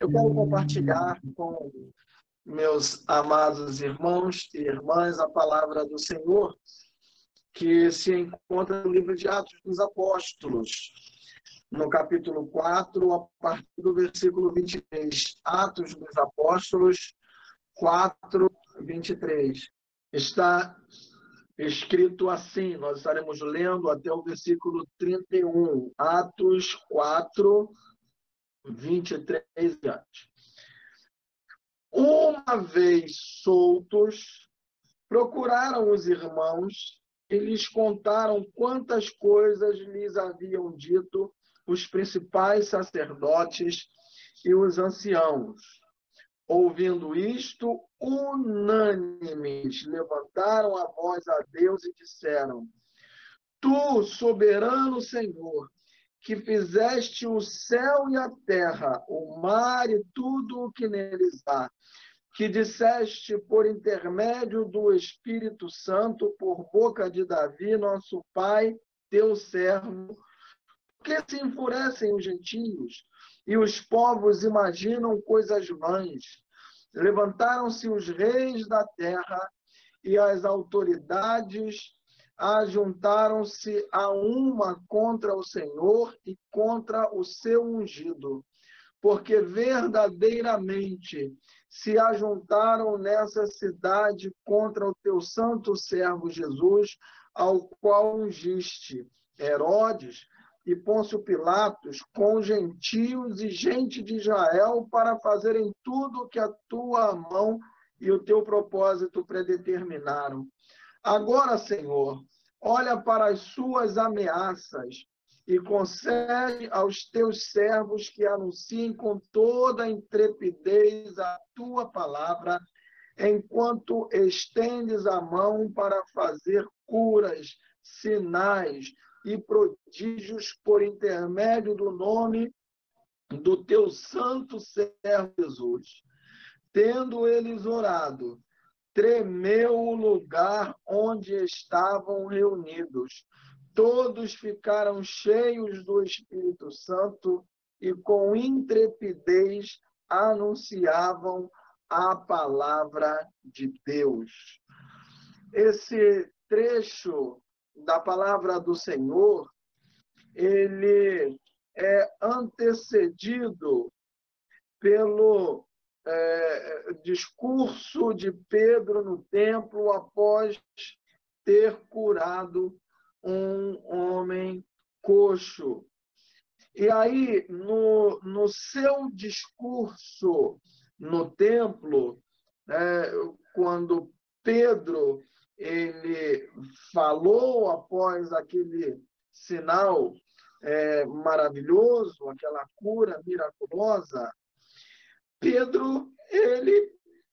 Eu quero compartilhar com meus amados irmãos e irmãs a palavra do Senhor, que se encontra no livro de Atos dos Apóstolos, no capítulo 4, a partir do versículo 23. Atos dos Apóstolos 4, 23. Está escrito assim, nós estaremos lendo até o versículo 31, Atos 4, 23 diante. Uma vez soltos, procuraram os irmãos e lhes contaram quantas coisas lhes haviam dito os principais sacerdotes e os anciãos. Ouvindo isto, unânimes levantaram a voz a Deus e disseram: Tu, soberano Senhor, que fizeste o céu e a terra, o mar e tudo o que neles há, que disseste por intermédio do Espírito Santo, por boca de Davi, nosso pai, teu servo, que se enfurecem os gentios e os povos imaginam coisas vãs. Levantaram-se os reis da terra e as autoridades ajuntaram-se a uma contra o Senhor e contra o seu ungido, porque verdadeiramente se ajuntaram nessa cidade contra o teu santo servo Jesus, ao qual ungiste Herodes e Pôncio Pilatos com gentios e gente de Israel para fazerem tudo o que a tua mão e o teu propósito predeterminaram. Agora, Senhor, olha para as suas ameaças e concede aos teus servos que anunciem com toda intrepidez a tua palavra, enquanto estendes a mão para fazer curas, sinais e prodígios por intermédio do nome do teu santo servo Jesus. Tendo eles orado, tremeu o lugar onde estavam reunidos. Todos ficaram cheios do Espírito Santo e com intrepidez anunciavam a palavra de Deus. Esse trecho da palavra do Senhor, ele é antecedido pelo é, discurso de Pedro no templo após ter curado um homem coxo. E aí, no, no seu discurso no templo, é, quando Pedro ele falou após aquele sinal é, maravilhoso, aquela cura miraculosa, Pedro ele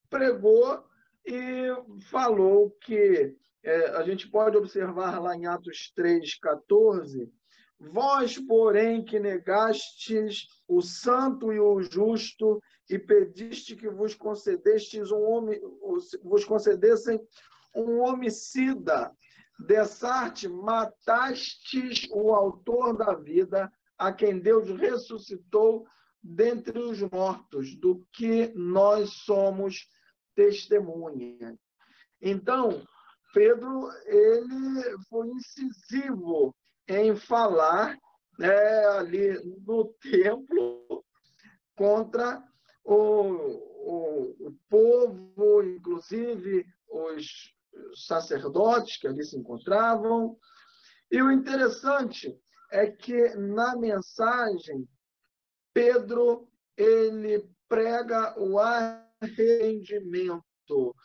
pregou e falou que é, a gente pode observar lá em Atos 3,14, vós, porém, que negastes o santo e o justo e pediste que vos concedestes um homem, vos concedessem um homicida. Dessarte, matastes o autor da vida, a quem Deus ressuscitou dentre os mortos, do que nós somos testemunhas. Então, Pedro ele foi incisivo em falar né, ali no templo contra o, o, o povo, inclusive os sacerdotes que ali se encontravam. E o interessante é que na mensagem Pedro ele prega o arrependimento.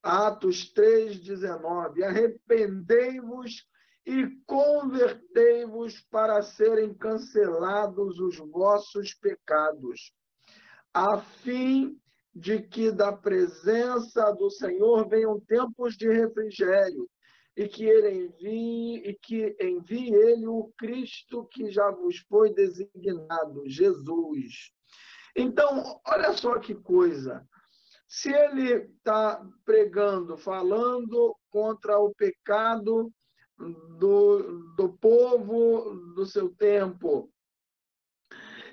Atos 3:19. Arrependei-vos e convertei-vos para serem cancelados os vossos pecados, a fim de que da presença do Senhor venham tempos de refrigério e que ele envie e que envie ele o Cristo que já vos foi designado, Jesus. Então, olha só que coisa. Se ele está pregando, falando contra o pecado do, do povo do seu tempo,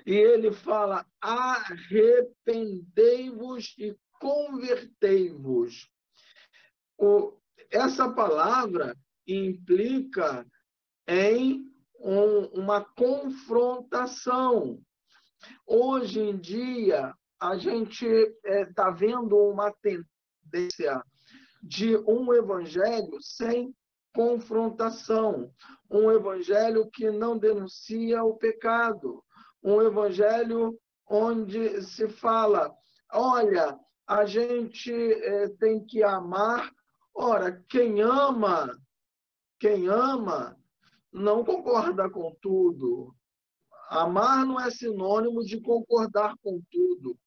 E ele fala: arrependei-vos e convertei-vos. Essa palavra implica em um, uma confrontação. Hoje em dia, a gente está é, tá vendo uma tendência de um evangelho sem confrontação, um evangelho que não denuncia o pecado, um evangelho onde se fala: olha, a gente é, tem que amar. Ora, quem ama, quem ama, não concorda com tudo. Amar não é sinônimo de concordar com tudo.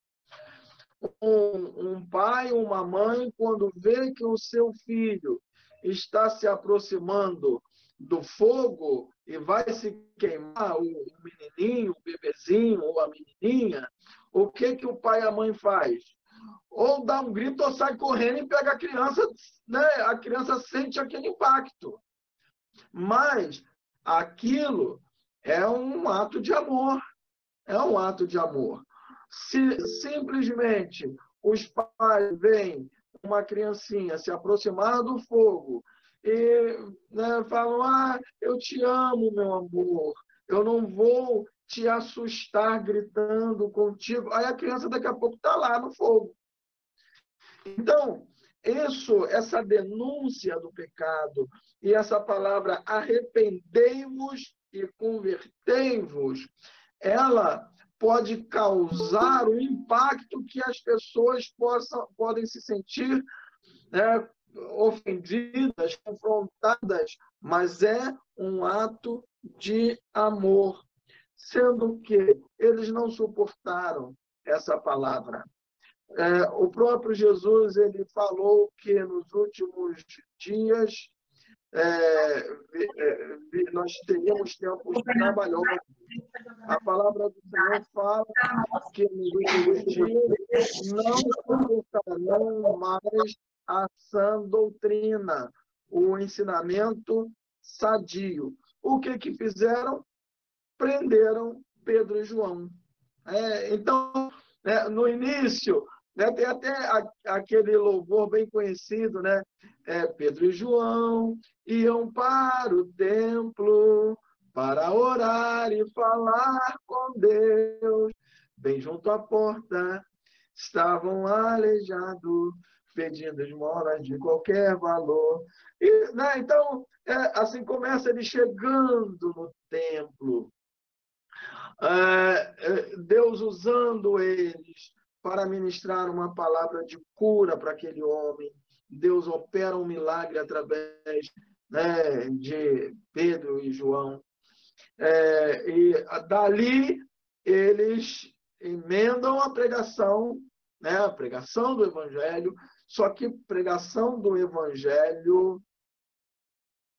Um, um pai, uma mãe, quando vê que o seu filho está se aproximando do fogo e vai se queimar o menininho, o bebezinho ou a menininha, o que que o pai e a mãe faz? Ou dá um grito ou sai correndo e pega a criança, né? A criança sente aquele impacto. Mas aquilo é um ato de amor. É um ato de amor. Se simplesmente os pais veem uma criancinha se aproximar do fogo e né, falam: Ah, eu te amo, meu amor, eu não vou te assustar gritando contigo. Aí a criança daqui a pouco está lá no fogo. Então, isso, essa denúncia do pecado e essa palavra arrependei-vos e convertei-vos, ela pode causar um impacto que as pessoas possam, podem se sentir né, ofendidas, confrontadas, mas é um ato de amor, sendo que eles não suportaram essa palavra. É, o próprio Jesus ele falou que nos últimos dias é, é, nós teríamos tempos trabalhosos. A palavra do Senhor fala que nos últimos dias não suportarão mais a sã doutrina, o ensinamento sadio. O que que fizeram? Prenderam Pedro e João. É, então, né, no início, né? Tem até aquele louvor bem conhecido, né? É, Pedro e João iam para o templo para orar e falar com Deus. Bem junto à porta estavam aleijados, pedindo esmolas de qualquer valor. E, né? Então, é, assim começa ele chegando no templo. É, é Deus usando eles para ministrar uma palavra de cura para aquele homem. Deus opera um milagre através né, de Pedro e João. É, e dali eles emendam a pregação, né, a pregação do Evangelho, só que pregação do Evangelho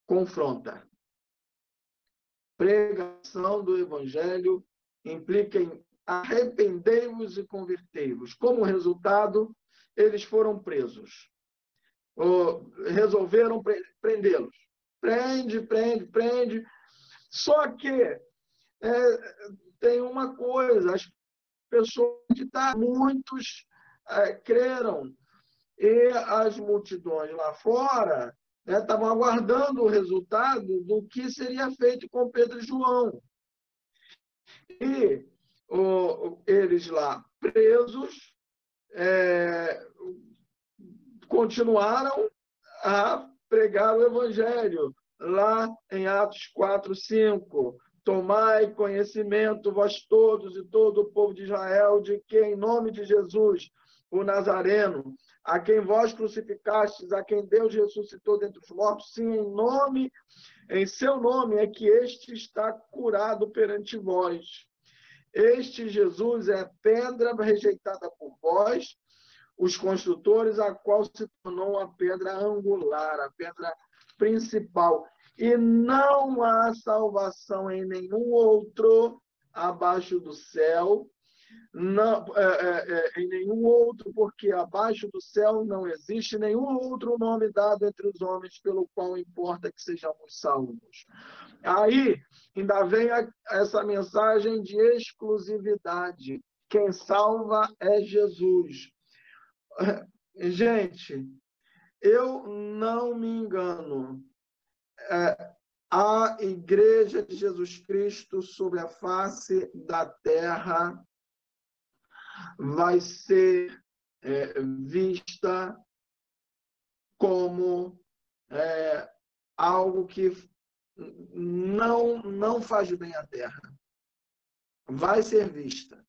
confronta. Pregação do Evangelho implica em arrependei-vos e convertei-vos. Como resultado, eles foram presos. Ou resolveram prendê-los. Prende, prende, prende. Só que é, tem uma coisa, as pessoas que tá, muitos é, creram e as multidões lá fora estavam né, aguardando o resultado do que seria feito com Pedro e João. E eles lá presos é, continuaram a pregar o evangelho lá em Atos 4, 5. Tomai conhecimento, vós todos e todo o povo de Israel, de que, em nome de Jesus, o Nazareno, a quem vós crucificastes, a quem Deus ressuscitou dentre os mortos, sim, em nome, em seu nome é que este está curado perante vós. Este Jesus é pedra rejeitada por vós, os construtores, a qual se tornou a pedra angular, a pedra principal. E não há salvação em nenhum outro abaixo do céu, não, é, é, é, em nenhum outro, porque abaixo do céu não existe nenhum outro nome dado entre os homens pelo qual importa que sejamos salvos. Aí ainda vem essa mensagem de exclusividade. Quem salva é Jesus. Gente, eu não me engano. É, a Igreja de Jesus Cristo sobre a face da terra vai ser é, vista como é, algo que não, não faz bem à terra. Vai ser vista.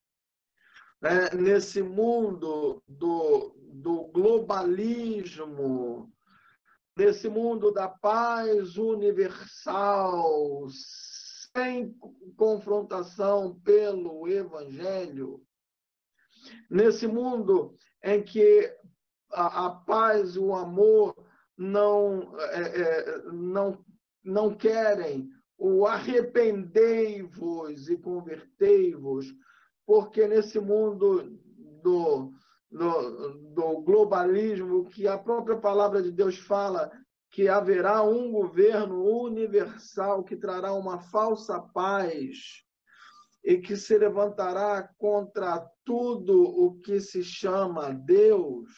É, nesse mundo do, do globalismo, nesse mundo da paz universal, sem confrontação pelo Evangelho, nesse mundo em que a, a paz e o amor não, é, é, não, não querem o arrependei-vos e convertei-vos, porque nesse mundo do, do, do, globalismo, que a própria palavra de Deus fala que haverá um governo universal que trará uma falsa paz e que se levantará contra tudo o que se chama Deus,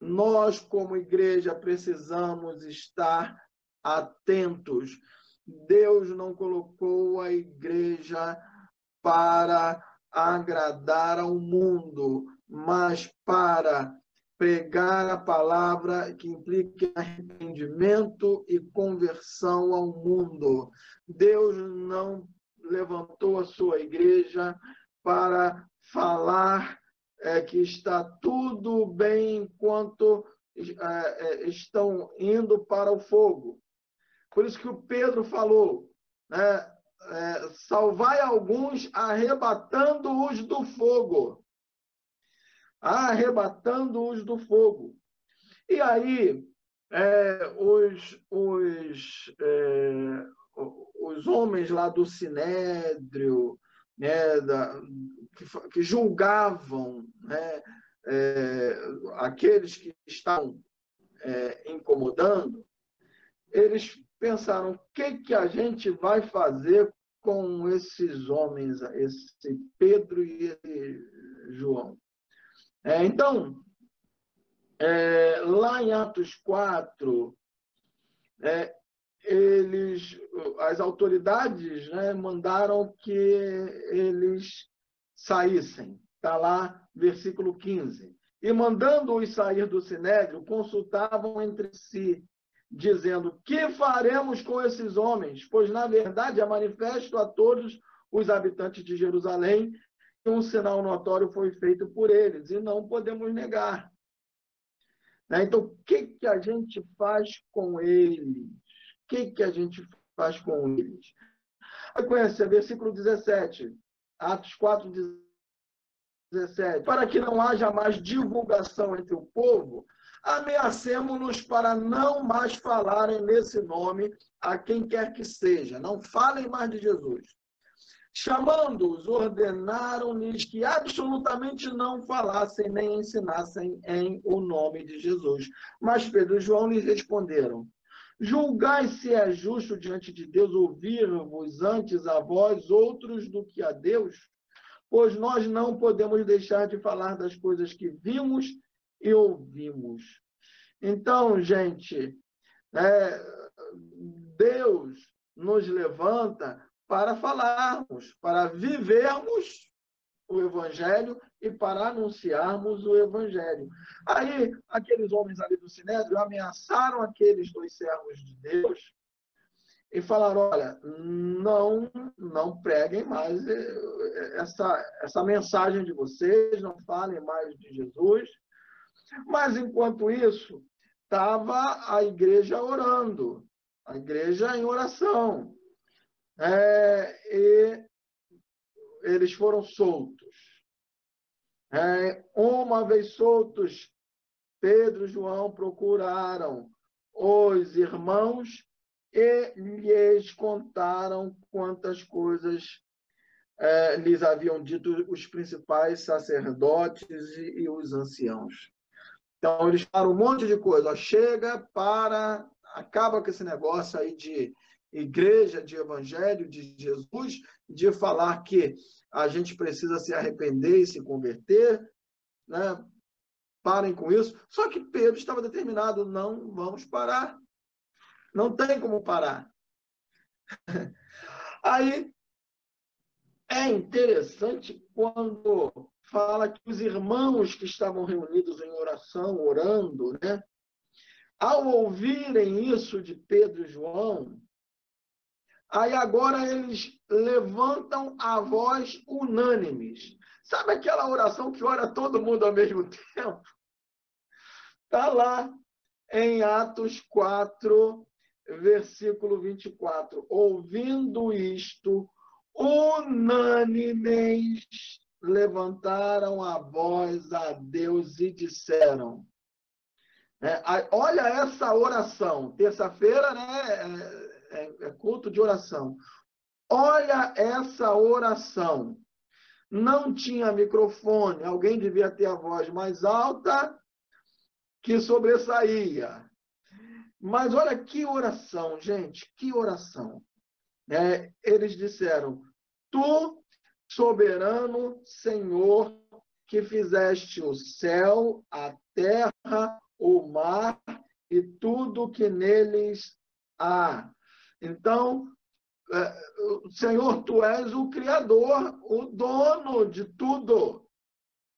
nós, como igreja, precisamos estar atentos. Deus não colocou a igreja para agradar ao mundo, mas para pregar a palavra que implica arrependimento e conversão ao mundo. Deus não levantou a sua igreja para falar é, que está tudo bem enquanto é, é, estão indo para o fogo. Por isso que o Pedro falou, né? É, salvai alguns arrebatando-os do fogo. Arrebatando-os do fogo. E aí, é, os, os, é, os homens lá do Sinédrio, né, da, que, que, julgavam né, é, aqueles que estavam é, incomodando, eles pensaram: o que, que a gente vai fazer com esses homens, esse Pedro e João? É, então, é, lá em Atos 4, é, eles, as autoridades né, mandaram que eles saíssem. Está lá, versículo 15. E mandando-os sair do sinédrio, consultavam entre si, dizendo: Que faremos com esses homens? Pois, na verdade, é manifesto a todos os habitantes de Jerusalém que um sinal notório foi feito por eles, e não podemos negar. Né? Então, o que, que a gente faz com eles? que, que a gente faz com eles? Conhece, versículo 17, Atos 4, 17. Para que não haja mais divulgação entre o povo, ameacemos-nos para não mais falarem nesse nome a quem quer que seja. Não falem mais de Jesus. Chamando-os, ordenaram-lhes que absolutamente não falassem nem ensinassem em o nome de Jesus. Mas Pedro e João lhes responderam: Julgai se é justo diante de Deus ouvir-vos antes a vós outros do que a Deus, pois nós não podemos deixar de falar das coisas que vimos e ouvimos. Então, gente, é, Deus nos levanta para falarmos, para vivermos o Evangelho e para anunciarmos o Evangelho. Aí, aqueles homens ali do Sinédrio ameaçaram aqueles dois servos de Deus e falaram: olha, não, não preguem mais essa, essa mensagem de vocês, não falem mais de Jesus. Mas, enquanto isso, estava a igreja orando, a igreja em oração. É, e eles foram soltos. É, uma vez soltos, Pedro e João procuraram os irmãos e lhes contaram quantas coisas é, lhes haviam dito os principais sacerdotes e, e, os anciãos. Então, eles falaram um monte de coisa. Ó, chega, para, acaba com esse negócio aí de igreja, de evangelho de Jesus, de falar que a gente precisa se arrepender e se converter, né? Parem com isso. Só que Pedro estava determinado, não vamos parar. Não tem como parar. Aí é interessante quando fala que os irmãos que estavam reunidos em oração, orando, né? Ao ouvirem isso de Pedro e João, aí agora eles levantam a voz unânimes. Sabe aquela oração que ora todo mundo ao mesmo tempo? Está lá em Atos 4, versículo 24. Ouvindo isto, unânimes levantaram a voz a Deus e disseram. É, olha essa oração. Terça-feira né, é, é, é culto de oração. Olha essa oração. Não tinha microfone, alguém devia ter a voz mais alta que sobressaía. Mas olha que oração, gente, que oração. É, eles disseram: Tu, soberano Senhor, que fizeste o céu, a terra, o mar e tudo que neles há. Então, é, Senhor, tu és o Criador, o dono de tudo.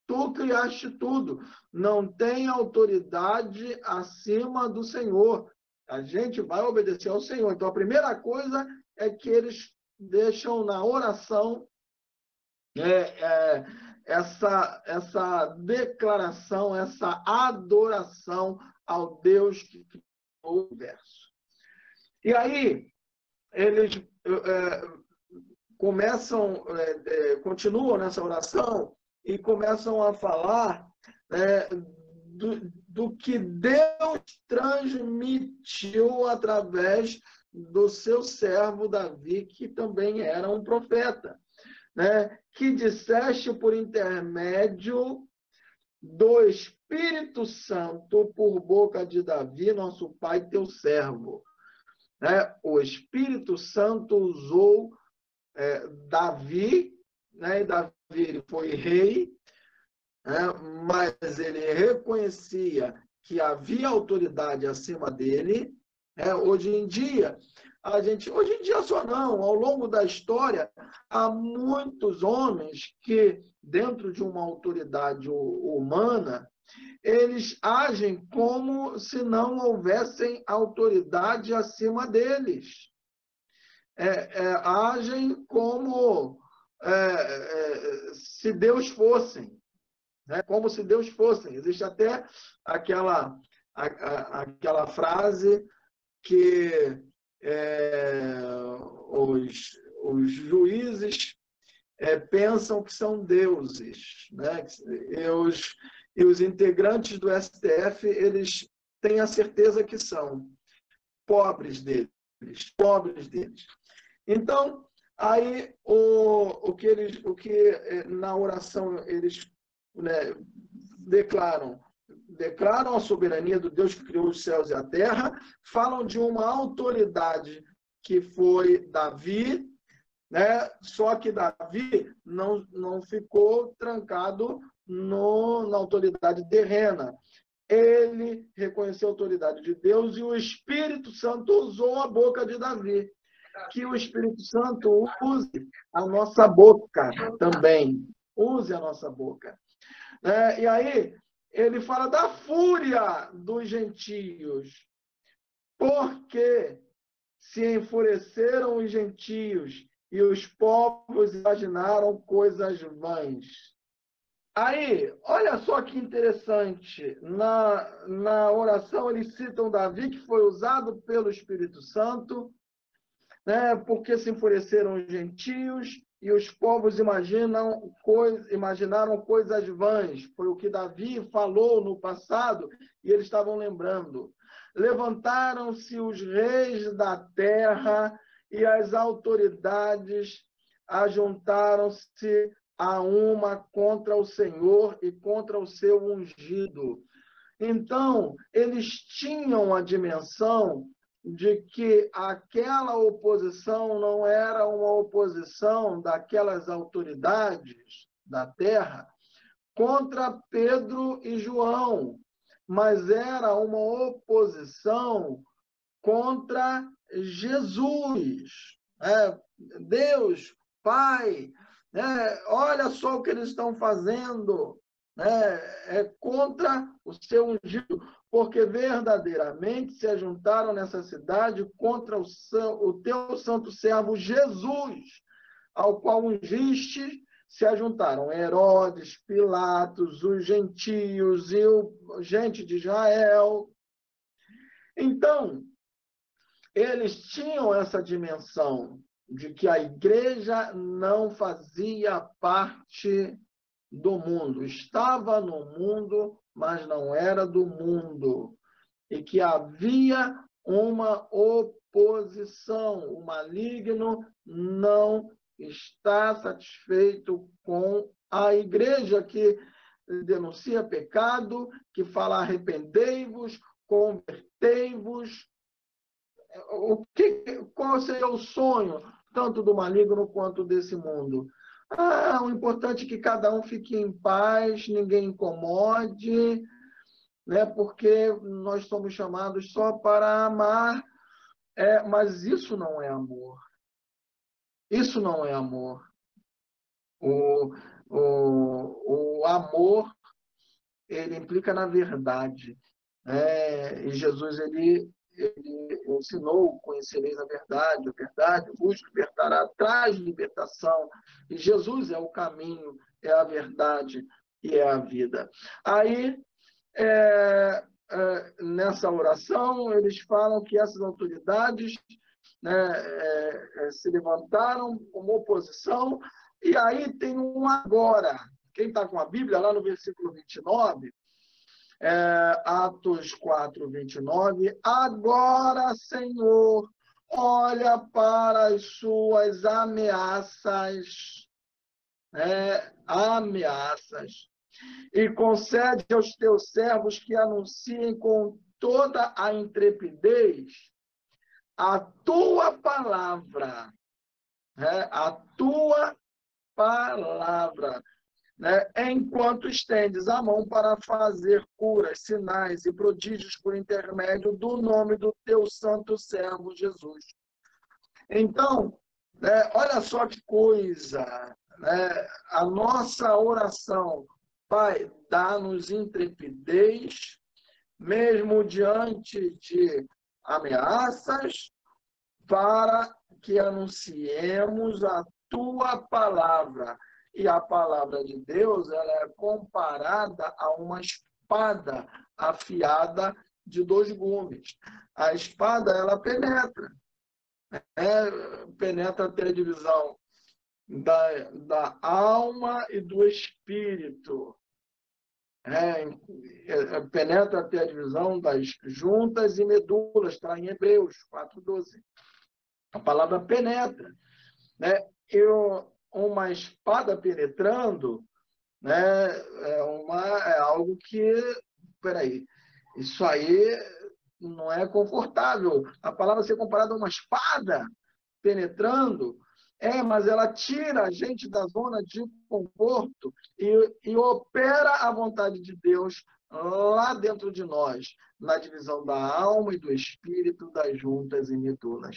Tu criaste tudo. Não tem autoridade acima do Senhor. A gente vai obedecer ao Senhor. Então, a primeira coisa é que eles deixam na oração é, é, essa, essa declaração, essa adoração ao Deus que criou o universo. E aí, eles é, começam, é, é, continuam nessa oração e começam a falar é, do, do que Deus transmitiu através do seu servo Davi, que também era um profeta, né? que disseste por intermédio do Espírito Santo por boca de Davi, nosso pai, teu servo. Né? O Espírito Santo usou é, Davi, né? e Davi foi rei, né? mas ele reconhecia que havia autoridade acima dele, é, hoje em dia, a gente, hoje em dia só não, ao longo da história, há muitos homens que, dentro de uma autoridade humana, eles agem como se não houvessem autoridade acima deles. É, é, agem como é, é se Deus fossem, né? como se Deus fossem. Existe até aquela, a, a, aquela frase que é, os, os juízes é, pensam que são deuses, né? E os, e os integrantes do STF eles têm a certeza que são pobres deles, pobres deles. Então aí o, o que eles, o que é, na oração eles né, declaram declaram a soberania do Deus que criou os céus e a terra, falam de uma autoridade que foi Davi, né? Só que Davi não, não ficou trancado no, na autoridade terrena. Ele reconheceu a autoridade de Deus e o Espírito Santo usou a boca de Davi. Que o Espírito Santo use a nossa boca também. Use a nossa boca. É, e aí, ele fala da fúria dos gentios. Porque se enfureceram os gentios e os povos imaginaram coisas vãs. Aí, olha só que interessante. Na, na oração, eles citam Davi, que foi usado pelo Espírito Santo, né, porque se enfureceram os gentios e os povos imaginam coisa, imaginaram coisas vãs. Foi o que Davi falou no passado e eles estavam lembrando. Levantaram-se os reis da terra e as autoridades ajuntaram-se a uma contra o Senhor e contra o seu ungido. Então, eles tinham a dimensão de que aquela oposição não era uma oposição daquelas autoridades da terra contra Pedro e João, mas era uma oposição contra Jesus. É, Deus, Pai, é, olha só o que eles estão fazendo. É, é contra o seu ungido porque verdadeiramente se ajuntaram nessa cidade contra o, o teu santo servo Jesus, ao qual ungiste, se ajuntaram Herodes, Pilatos, os gentios e o gente de Israel. Então, eles tinham essa dimensão de que a igreja não fazia parte do mundo, estava no mundo, mas não era do mundo, e que havia uma oposição. O maligno não está satisfeito com a igreja que denuncia pecado, que fala arrependei-vos, convertei-vos. O que, qual seria o sonho, tanto do maligno quanto desse mundo? Ah, o importante é que cada um fique em paz, ninguém incomode, né? porque nós somos chamados só para amar. É, mas isso não é amor. Isso não é amor. O, o, o amor, ele implica na verdade. É, e Jesus, ele ele ensinou, conhecereis a verdade, a verdade vos libertará, traz libertação. E Jesus é o caminho, é a verdade e é a vida. Aí, é, é, nessa oração, eles falam que essas autoridades né, é, é se levantaram como oposição, e aí tem um agora. Quem está com a Bíblia, lá no versículo 29, é, Atos 4, 29. Agora, Senhor, olha para as suas ameaças, é, ameaças, e concede aos teus servos que anunciem com toda a intrepidez a tua palavra, é, a tua palavra né, enquanto estendes a mão para fazer curas, sinais e prodígios por intermédio do nome do teu santo servo Jesus. Então, né, olha só que coisa, né, a nossa oração, Pai, dá-nos intrepidez, mesmo diante de ameaças, para que anunciemos a tua palavra e a palavra de Deus ela é comparada a uma espada afiada de dois gumes. A espada ela penetra, é, penetra até a divisão da, da alma e do espírito. É, é, penetra até a divisão das juntas e medulas, está em Hebreus 4,12. A palavra penetra. Né? Eu, uma espada penetrando, né, é, uma, é algo que, peraí, isso aí não é confortável. A palavra ser comparada a uma espada penetrando, é, mas ela tira a gente da zona de conforto e, e opera a vontade de Deus lá dentro de nós, na divisão da alma e do espírito, das juntas e medulas.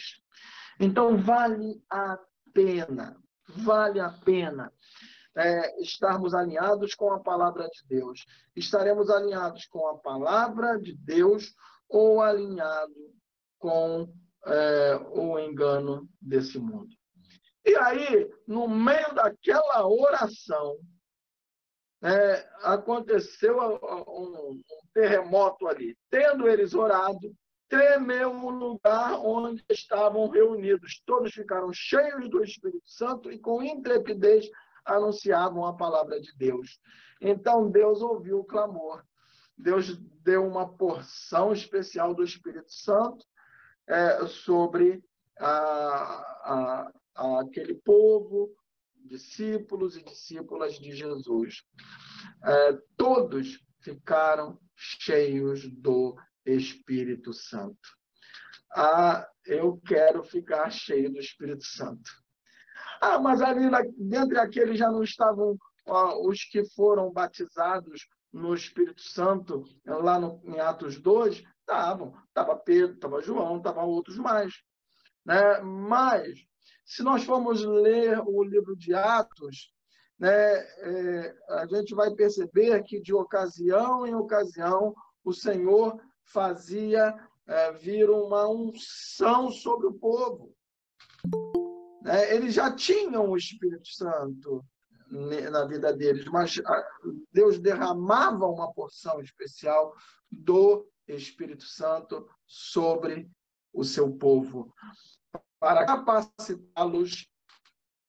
Então, vale a pena vale a pena é, estarmos alinhados com a palavra de Deus. Estaremos alinhados com a palavra de Deus ou alinhado com é, o engano desse mundo. E aí, no meio daquela oração, é, aconteceu um, um terremoto ali. Tendo eles orado, tremeu o lugar onde estavam reunidos. Todos ficaram cheios do Espírito Santo e com intrepidez anunciavam a palavra de Deus. Então Deus ouviu o clamor. Deus deu uma porção especial do Espírito Santo é, sobre a, a, aquele povo, discípulos e discípulas de Jesus. É, todos ficaram cheios do Espírito Santo. Ah, eu quero ficar cheio do Espírito Santo. Ah, mas ali dentre aqueles já não estavam os que foram batizados no Espírito Santo, lá no, em Atos 2, estavam. Estava Pedro, estava João, estavam outros mais. Né? Mas, se nós formos ler o livro de Atos, né, é, a gente vai perceber que de ocasião em ocasião o Senhor fazia é, vir uma unção sobre o povo. Né? Eles já tinham o Espírito Santo na vida deles, mas Deus derramava uma porção especial do Espírito Santo sobre o seu povo, para capacitá-los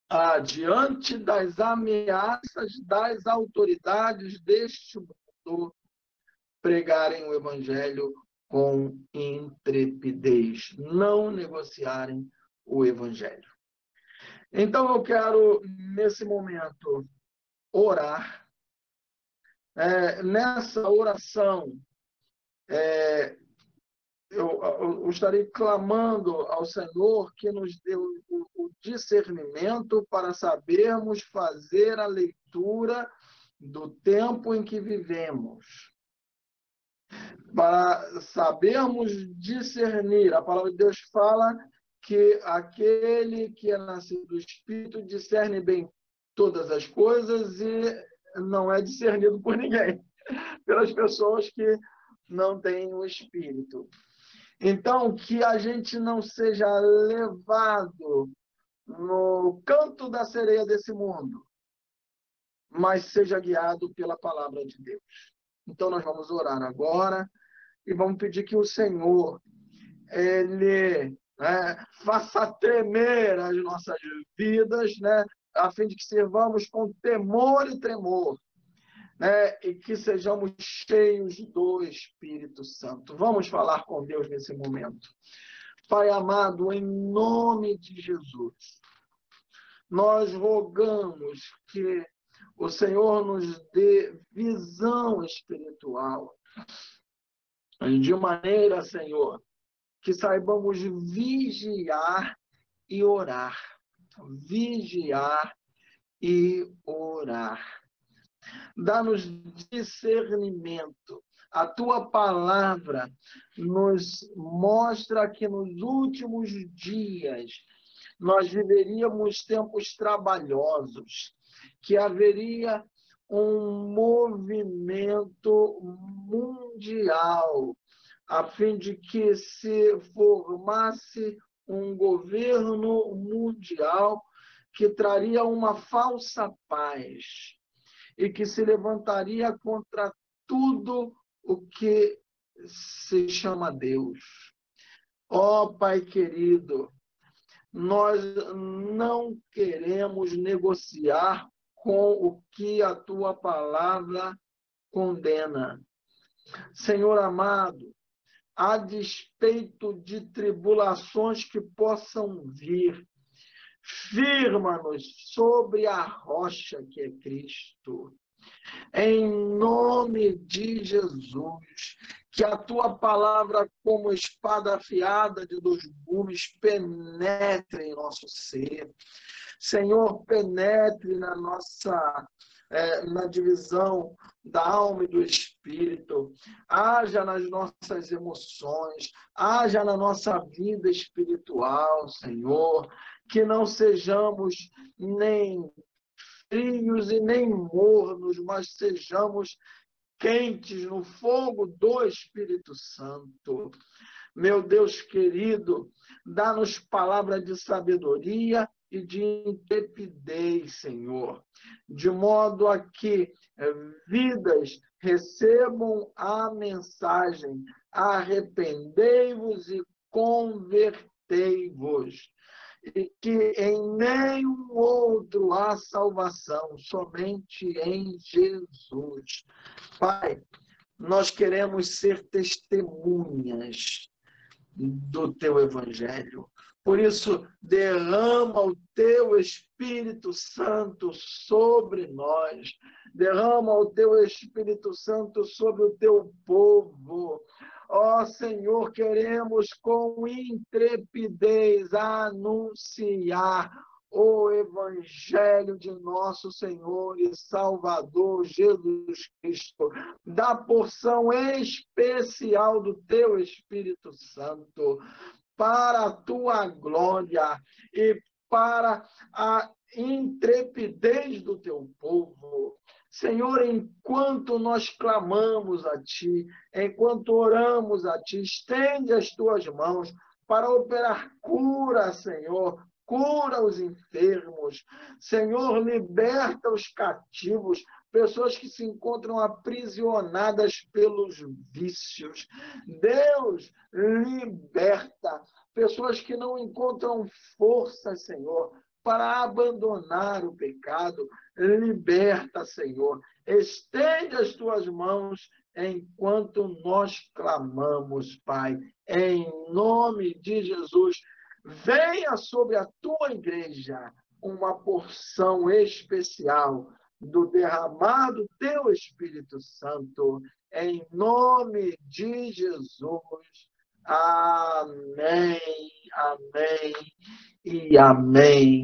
a, diante das ameaças das autoridades deste mundo, pregarem o Evangelho com intrepidez, não negociarem o Evangelho. Então eu quero, nesse momento, orar. É, nessa oração, é, eu, eu, estarei clamando ao Senhor que nos dê o, o discernimento para sabermos fazer a leitura do tempo em que vivemos. Para sabermos discernir. A palavra de Deus fala que aquele que é nascido do Espírito discerne bem todas as coisas e não é discernido por ninguém, pelas pessoas que não têm o Espírito. Então, que a gente não seja levado no canto da sereia desse mundo, mas seja guiado pela palavra de Deus. Então, nós vamos orar agora e vamos pedir que o Senhor, Ele né, faça tremer as nossas vidas, né, a fim de que servamos com temor e tremor, né, e que sejamos cheios do Espírito Santo. Vamos falar com Deus nesse momento. Pai amado, em nome de Jesus, nós rogamos que o Senhor nos dê visão espiritual, de maneira, Senhor, que saibamos vigiar e orar. Vigiar e orar. Dá-nos discernimento. A tua palavra nos mostra que nos últimos dias nós viveríamos tempos trabalhosos, que haveria um movimento mundial a fim de que se formasse um governo mundial que traria uma falsa paz e que se levantaria contra tudo o que se chama Deus. Ó oh, Pai querido, nós não queremos negociar com o que a tua palavra condena. Senhor amado, a despeito de tribulações que possam vir. Firma-nos sobre a rocha que é Cristo. Em nome de Jesus, que a tua palavra, como espada afiada de dois gumes, penetre em nosso ser. Senhor, penetre na nossa é, na divisão da alma e do espírito, haja nas nossas emoções, haja na nossa vida espiritual, Senhor, que não sejamos nem frios e nem mornos, mas sejamos quentes no fogo do Espírito Santo. Meu Deus querido, dá-nos palavra de sabedoria e de intrepidez, Senhor, de modo a que eh, vidas recebam a mensagem: arrependei-vos e convertei-vos. E que em nenhum outro há salvação, somente em Jesus. Pai, nós queremos ser testemunhas do teu evangelho. Por isso, derrama o teu Espírito Santo sobre nós. Derrama o teu Espírito Santo sobre o teu povo. Ó oh, Senhor, queremos com intrepidez anunciar o Evangelho de nosso Senhor e Salvador Jesus Cristo, da porção especial do Teu Espírito Santo, para a Tua glória e para a intrepidez do Teu povo. Senhor, enquanto nós clamamos a Ti, enquanto oramos a Ti, estende as Tuas mãos para operar cura, Senhor, cura os enfermos. Senhor, liberta os cativos, pessoas que se encontram aprisionadas pelos vícios. Deus, liberta pessoas que não encontram força, Senhor, para abandonar o pecado. Liberta, Senhor. Estende as tuas mãos enquanto nós clamamos, Pai. Em nome de Jesus venha sobre a tua igreja uma porção especial do derramado teu Espírito Santo, em nome de Jesus. Amém, amém e amém.